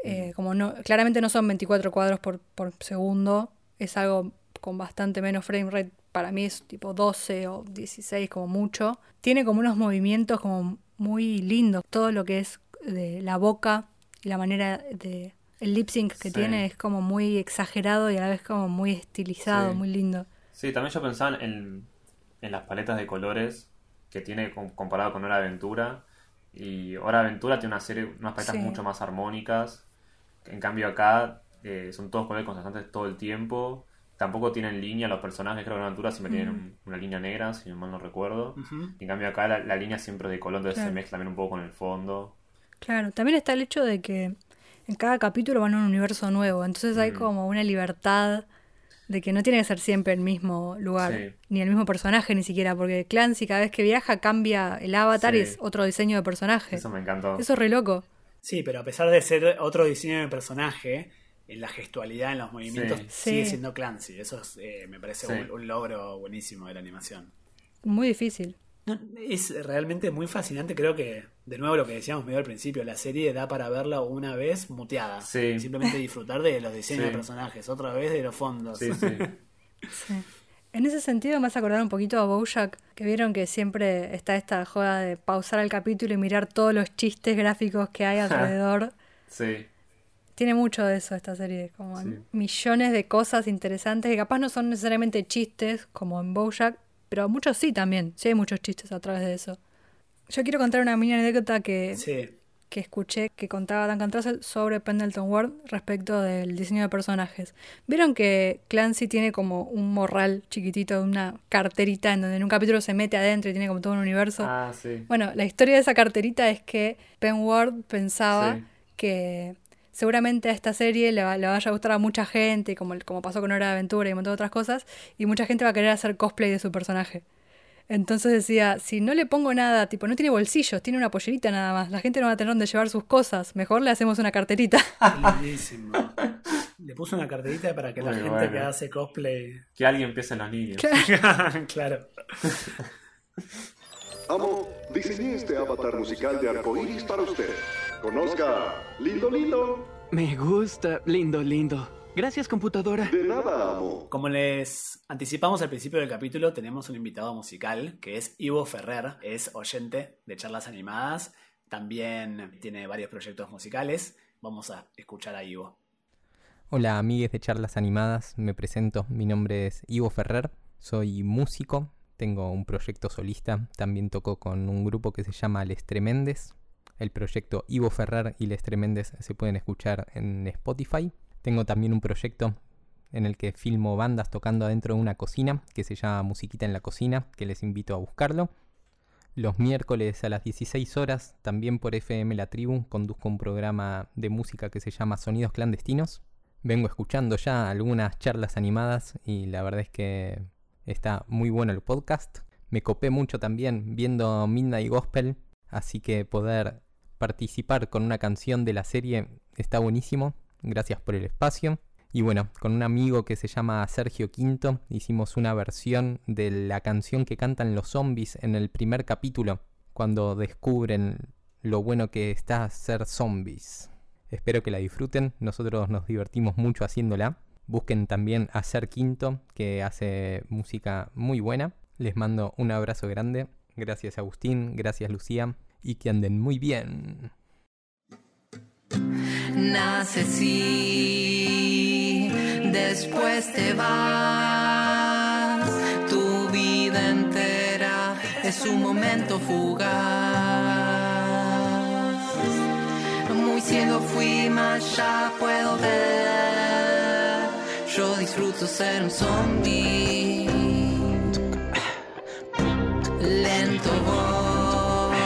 eh, como no, claramente no son 24 cuadros por, por segundo, es algo con bastante menos frame rate, para mí es tipo 12 o 16 como mucho. Tiene como unos movimientos como muy lindos, todo lo que es de la boca y la manera de el lip sync que Sí. tiene es como muy exagerado y a la vez como muy estilizado, Sí. muy lindo. Sí, también yo pensaba en, en las paletas de colores que tiene com- comparado con Hora de Aventura. Y Hora de Aventura tiene una serie, unas paletas Sí. mucho más armónicas. En cambio acá eh, son todos colores constantes todo el tiempo. Tampoco tienen línea los personajes, creo que en Aventura siempre tienen un- una línea negra, si mal no recuerdo. Y en cambio acá la, la línea siempre es de color, entonces Claro. se mezcla también un poco con el fondo. Claro, también está el hecho de que en cada capítulo van a un universo nuevo, entonces hay Mm. como una libertad de que no tiene que ser siempre el mismo lugar, Sí. ni el mismo personaje ni siquiera, porque Clancy cada vez que viaja cambia el avatar y es otro diseño de personaje. Eso me encantó. Eso es re loco. Sí, pero a pesar de ser otro diseño de personaje, en la gestualidad, en los movimientos, Sí. sigue Sí. siendo Clancy. Eso es, eh, me parece Sí. un, un logro buenísimo de la animación. Muy difícil. No, es realmente muy fascinante, creo que, de nuevo lo que decíamos medio al principio, la serie da para verla una vez muteada. Sí. Simplemente disfrutar de los diseños Sí. de personajes, otra vez de los fondos. Sí, sí. [LAUGHS] Sí. En ese sentido me hace acordar un poquito a Bojack, que vieron que siempre está esta joda de pausar el capítulo y mirar todos los chistes gráficos que hay [LAUGHS] alrededor. Sí. Tiene mucho de eso esta serie, como Sí. millones de cosas interesantes que capaz no son necesariamente chistes como en Bojack, pero muchos sí también, sí hay muchos chistes a través de eso. Yo quiero contar una mini anécdota que, Sí. que escuché que contaba Duncan Trussell sobre Pendleton Ward respecto del diseño de personajes. Vieron que Clancy tiene como un morral chiquitito, una carterita en donde en un capítulo se mete adentro y tiene como todo un universo. Ah, sí. Bueno, la historia de esa carterita es que Penn Ward pensaba Sí. que seguramente a esta serie le, va- le vaya a gustar a mucha gente, como, como pasó con Hora de Aventura y un montón de otras cosas, y mucha gente va a querer hacer cosplay de su personaje. Entonces decía, si no le pongo nada, tipo, no tiene bolsillos, tiene una pollerita nada más, la gente no va a tener donde llevar sus cosas, mejor le hacemos una carterita. [LAUGHS] Lindísimo. Le puso una carterita para que la gente bueno. que hace cosplay. Que alguien empiece en los niños. claro. [LAUGHS] Amo, diseñé este avatar musical de arcoíris para usted. Conozca. Lindo, lindo. Me gusta. Lindo, lindo. Gracias, computadora. De nada, amo. Como les anticipamos al principio del capítulo, tenemos un invitado musical que es Ivo Ferrer, es oyente de charlas animadas, también tiene varios proyectos musicales. Vamos a escuchar a Ivo. Hola amigues de charlas animadas, me presento, mi nombre es Ivo Ferrer, soy músico, tengo un proyecto solista, también toco con un grupo que se llama Les Tremendes. El proyecto Ivo Ferrer y Les Tremendes se pueden escuchar en Spotify. Tengo también un proyecto en el que filmo bandas tocando adentro de una cocina que se llama Musiquita en la Cocina, que les invito a buscarlo. Los miércoles a las 16 horas, también por FM La Tribu, conduzco un programa de música que se llama Sonidos Clandestinos. Vengo escuchando ya algunas charlas animadas y la verdad es que está muy bueno el podcast. Me copé mucho también viendo Midnight Gospel, así que poder participar con una canción de la serie está buenísimo. Gracias por el espacio. Y bueno, con un amigo que se llama Sergio Quinto hicimos una versión de la canción que cantan los zombies en el primer capítulo, cuando descubren lo bueno que está ser zombies. Espero que la disfruten, nosotros nos divertimos mucho haciéndola. Busquen también a Ser Quinto, que hace música muy buena. Les mando un abrazo grande. Gracias Agustín, gracias Lucía y que anden muy bien. Naces y después te vas. Tu vida entera es un momento fugaz. Muy ciego fui, más ya puedo ver. Yo disfruto ser un zombie. Lento voy,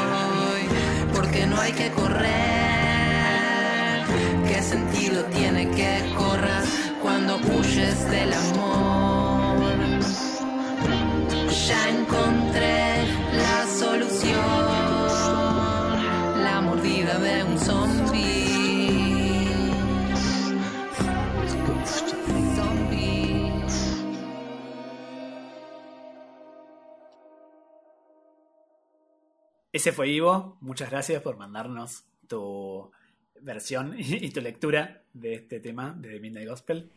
porque no hay que correr. ¿Qué sentido tiene que corras cuando huyes del amor? Ya encontré la solución, la mordida de un zombie. Ese fue Ivo. Muchas gracias por mandarnos tu versión [LAUGHS] y tu lectura de este tema de The Midnight Gospel.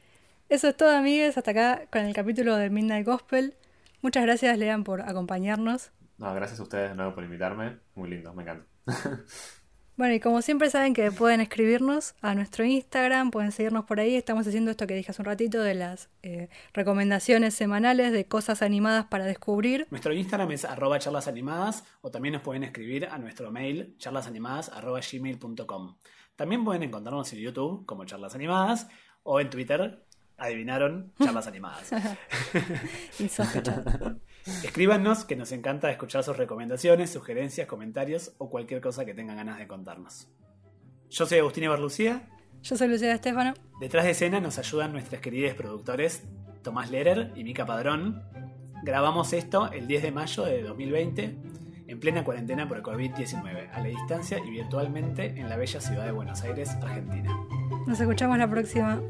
Eso es todo, amigues. Hasta acá con el capítulo de Midnight Gospel. Muchas gracias, Lean, por acompañarnos. No, gracias a ustedes de nuevo por invitarme. Muy lindo, me encanta. [LAUGHS] Bueno, y como siempre saben que pueden escribirnos a nuestro Instagram, pueden seguirnos por ahí. Estamos haciendo esto que dije hace un ratito de las eh, recomendaciones semanales de cosas animadas para descubrir. Nuestro Instagram es arroba charlasanimadas o también nos pueden escribir a nuestro mail charlasanimadas.gmail.com. También pueden encontrarnos en YouTube como Charlas Animadas o en Twitter, adivinaron, Charlas [LAUGHS] Animadas. Insospechado. [LAUGHS] Escríbanos que nos encanta escuchar sus recomendaciones, sugerencias, comentarios o cualquier cosa que tengan ganas de contarnos. Yo soy Agustín Barlucía. Yo soy Lucía Estefano. Detrás de escena nos ayudan nuestros queridos productores Tomás Lerer y Mica Padrón. Grabamos esto el 10 de mayo de 2020, en plena cuarentena por el COVID-19, a la distancia y virtualmente en la bella ciudad de Buenos Aires, Argentina. Nos escuchamos la próxima.